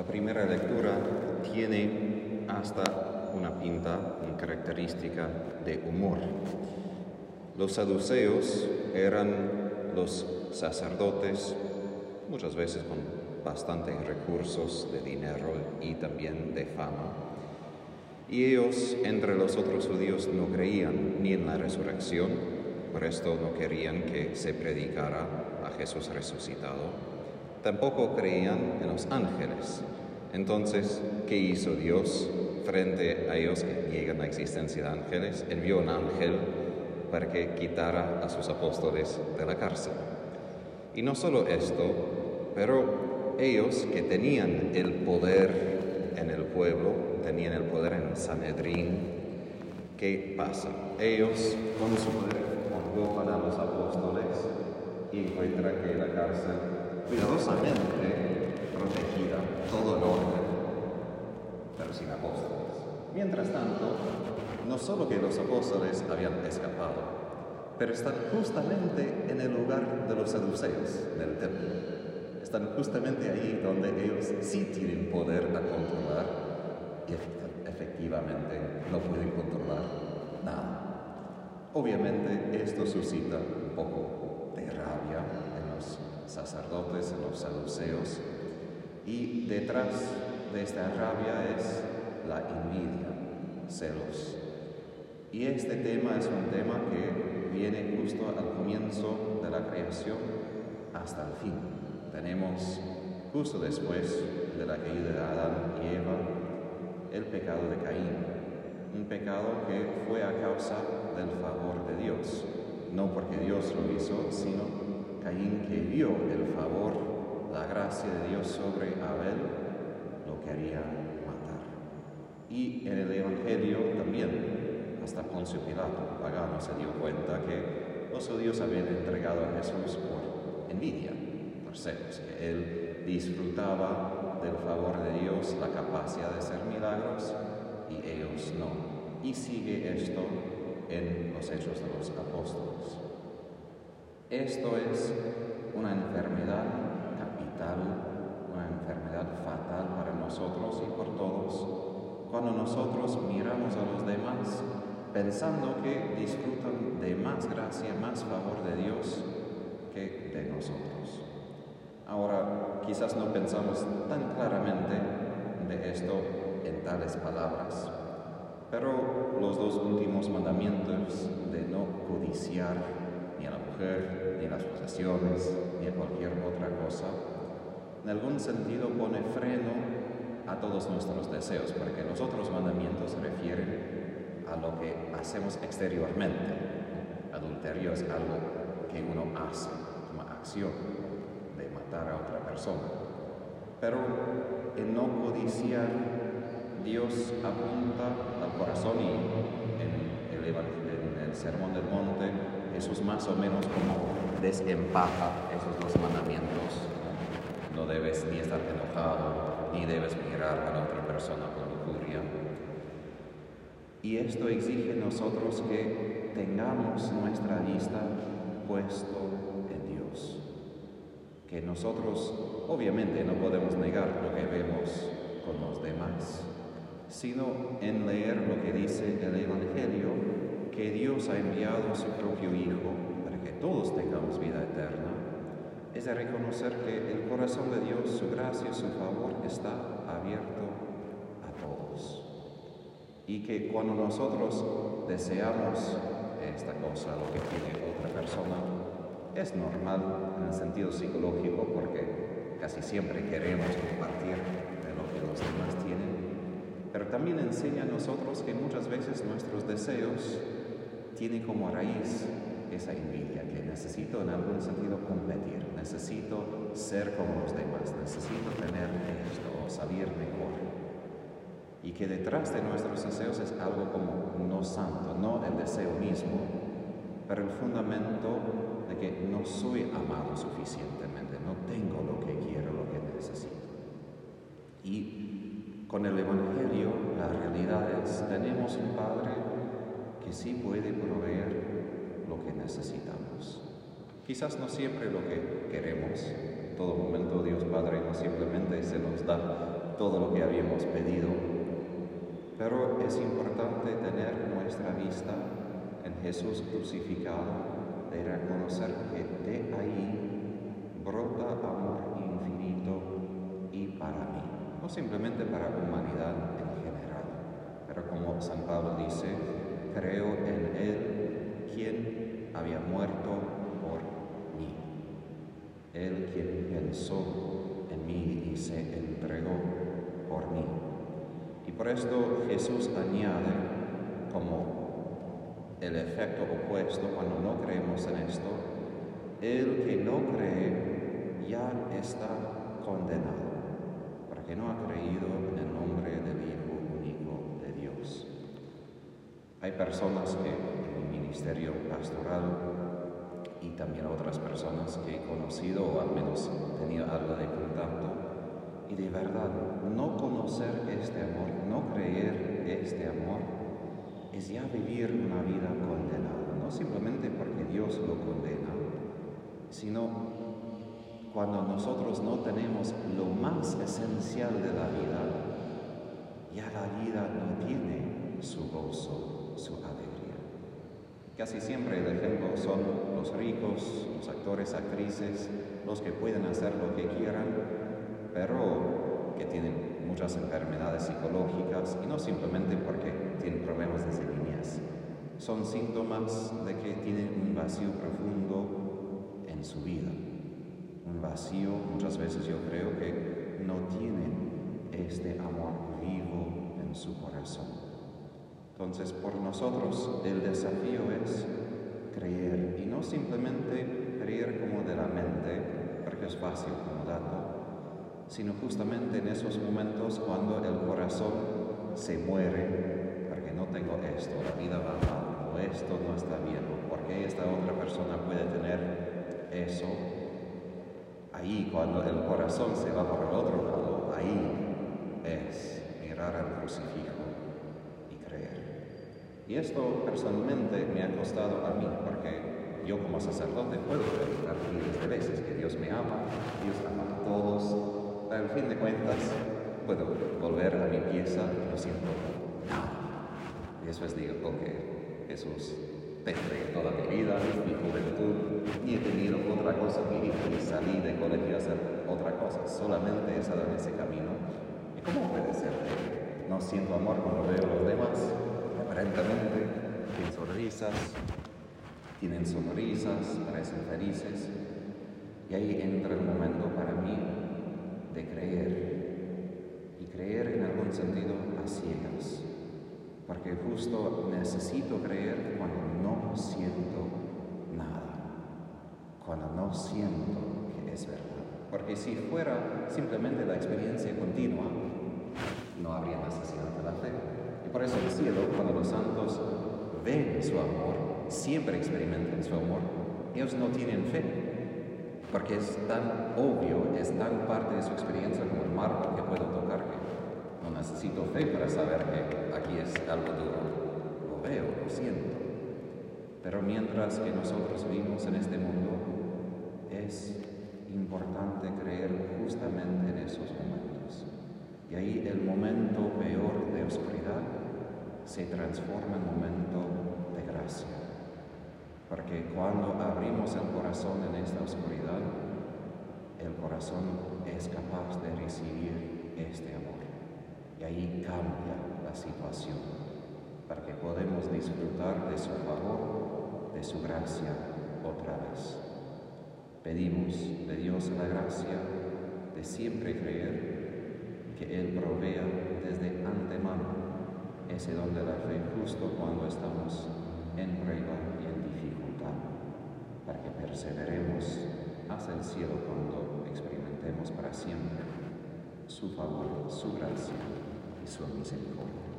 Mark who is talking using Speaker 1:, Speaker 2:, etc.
Speaker 1: La primera lectura tiene hasta una pinta, una característica de humor. Los saduceos eran los sacerdotes, muchas veces con bastantes recursos de dinero y también de fama. Y ellos, entre los otros judíos, no creían ni en la resurrección, por esto no querían que se predicara a Jesús resucitado Tampoco creían en los ángeles. Entonces, ¿qué hizo Dios frente a ellos que niegan la existencia de ángeles? Envió un ángel para que quitara a sus apóstoles de la cárcel. Y no solo esto, pero ellos que tenían el poder en el pueblo, tenían el poder en Sanedrín, ¿qué pasa? Ellos con su poder convocan a los apóstoles y encuentran que la cárcel cuidadosamente protegida, todo el orden, pero sin apóstoles. Mientras tanto, no solo que los apóstoles habían escapado, pero están justamente en el lugar de los saduceos del templo. Están justamente ahí donde ellos sí tienen poder a controlar y efectivamente no pueden controlar nada. Obviamente esto suscita un poco de rabia sacerdotes, en los saduceos, y detrás de esta rabia es la envidia, celos. Y este tema es un tema que viene justo al comienzo de la creación hasta el fin. Tenemos justo después de la caída de Adán y Eva el pecado de Caín, un pecado que fue a causa del favor de Dios, no porque Dios lo hizo, sino Caín que vio el favor, la gracia de Dios sobre Abel, lo quería matar. Y en el Evangelio también, hasta Poncio Pilato, pagano, se dio cuenta que los judíos habían entregado a Jesús por envidia, por celos, que él disfrutaba del favor de Dios, la capacidad de hacer milagros, y ellos no. Y sigue esto en los hechos de los apóstoles. Esto es una enfermedad capital, una enfermedad fatal para nosotros y por todos, cuando nosotros miramos a los demás pensando que disfrutan de más gracia, más favor de Dios que de nosotros. Ahora, quizás no pensamos tan claramente de esto en tales palabras, pero los dos últimos mandamientos de no codiciar ni a la mujer, ni las posesiones, ni a cualquier otra cosa, en algún sentido pone freno a todos nuestros deseos, porque los otros mandamientos refieren a lo que hacemos exteriormente. Adulterio es algo que uno hace, una acción de matar a otra persona. Pero en no codiciar, Dios apunta al corazón y en el, en el Sermón del Monte Jesús más o menos como desempaja esos dos mandamientos. No debes ni estar enojado, ni debes mirar a la otra persona con lujuria. Y esto exige nosotros que tengamos nuestra vista puesto en Dios. Que nosotros obviamente no podemos negar lo que vemos con los demás, sino en leer lo que dice el Evangelio, que Dios ha enviado a su propio Hijo que todos tengamos vida eterna, es de reconocer que el corazón de Dios, su gracia, su favor está abierto a todos. Y que cuando nosotros deseamos esta cosa, lo que tiene otra persona, es normal en el sentido psicológico porque casi siempre queremos compartir de lo que los demás tienen, pero también enseña a nosotros que muchas veces nuestros deseos tienen como raíz esa envidia, que necesito en algún sentido competir, necesito ser como los demás, necesito tener esto o salir mejor. Y que detrás de nuestros deseos es algo como no santo, no el deseo mismo, pero el fundamento de que no soy amado suficientemente, no tengo lo que quiero, lo que necesito. Y con el Evangelio la realidad es, tenemos un Padre que sí puede proveer lo que necesitamos. Quizás no siempre lo que queremos. En todo momento Dios Padre no simplemente se nos da todo lo que habíamos pedido, pero es importante tener nuestra vista en Jesús crucificado, de reconocer que de ahí brota amor infinito y para mí, no simplemente para humanidad en general, pero como San Pablo dice, creo en Él quien había muerto por mí, Él quien pensó en mí y se entregó por mí. Y por esto Jesús añade como el efecto opuesto cuando no creemos en esto, el que no cree ya está condenado, porque no ha creído en el nombre del Hijo único de Dios. Hay personas que ministerio pastoral y también otras personas que he conocido o al menos tenido algo de contacto, y de verdad no conocer este amor, no creer este amor, es ya vivir una vida condenada, no simplemente porque Dios lo condena, sino cuando nosotros no tenemos lo más esencial de la vida, ya la vida no tiene su gozo, su alegría. Casi siempre el ejemplo son los ricos, los actores, actrices, los que pueden hacer lo que quieran, pero que tienen muchas enfermedades psicológicas y no simplemente porque tienen problemas de niñez. Son síntomas de que tienen un vacío profundo en su vida. Un vacío, muchas veces yo creo que no tienen este amor vivo en su corazón. Entonces, por nosotros el desafío es creer y no simplemente creer como de la mente, porque es fácil como dato, sino justamente en esos momentos cuando el corazón se muere, porque no tengo esto, la vida va mal, o esto no está bien, o porque esta otra persona puede tener eso. Ahí, cuando el corazón se va por el otro lado, ahí es mirar al crucifijo. Y esto personalmente me ha costado a mí, porque yo como sacerdote puedo predicar miles de veces que Dios me ama, Dios ama a todos, al fin de cuentas puedo volver a mi pieza y no siento nada. Y después digo, ok, Jesús, desde toda mi vida, mi juventud, y he tenido otra cosa que y salí de colegio a hacer otra cosa, solamente he estado en ese camino. ¿Y cómo puede ser que no siento amor cuando veo los demás? Sonrisas, tienen sonrisas, parecen felices, y ahí entra el momento para mí de creer y creer en algún sentido a ciegas, porque justo necesito creer cuando no siento nada, cuando no siento que es verdad. Porque si fuera simplemente la experiencia continua, no habría necesidad de la fe. Y por eso el cielo, cuando los santos ven su amor, siempre experimentan su amor, ellos no tienen fe, porque es tan obvio, es tan parte de su experiencia como el mármol que puedo tocar que no necesito fe para saber que aquí es algo duro. Lo veo, lo siento. Pero mientras que nosotros vivimos en este mundo, es importante creer justamente en esos momentos. Y ahí el momento peor de oscuridad se transforma en momento de gracia. Porque cuando abrimos el corazón en esta oscuridad, el corazón es capaz de recibir este amor. Y ahí cambia la situación, para que podamos disfrutar de su favor, de su gracia otra vez. Pedimos de Dios la gracia de siempre creer que Él provea desde antemano ese don de la fe justo cuando estamos en prueba y en para que perseveremos hacia el cielo cuando experimentemos para siempre su favor, su gracia y su misericordia.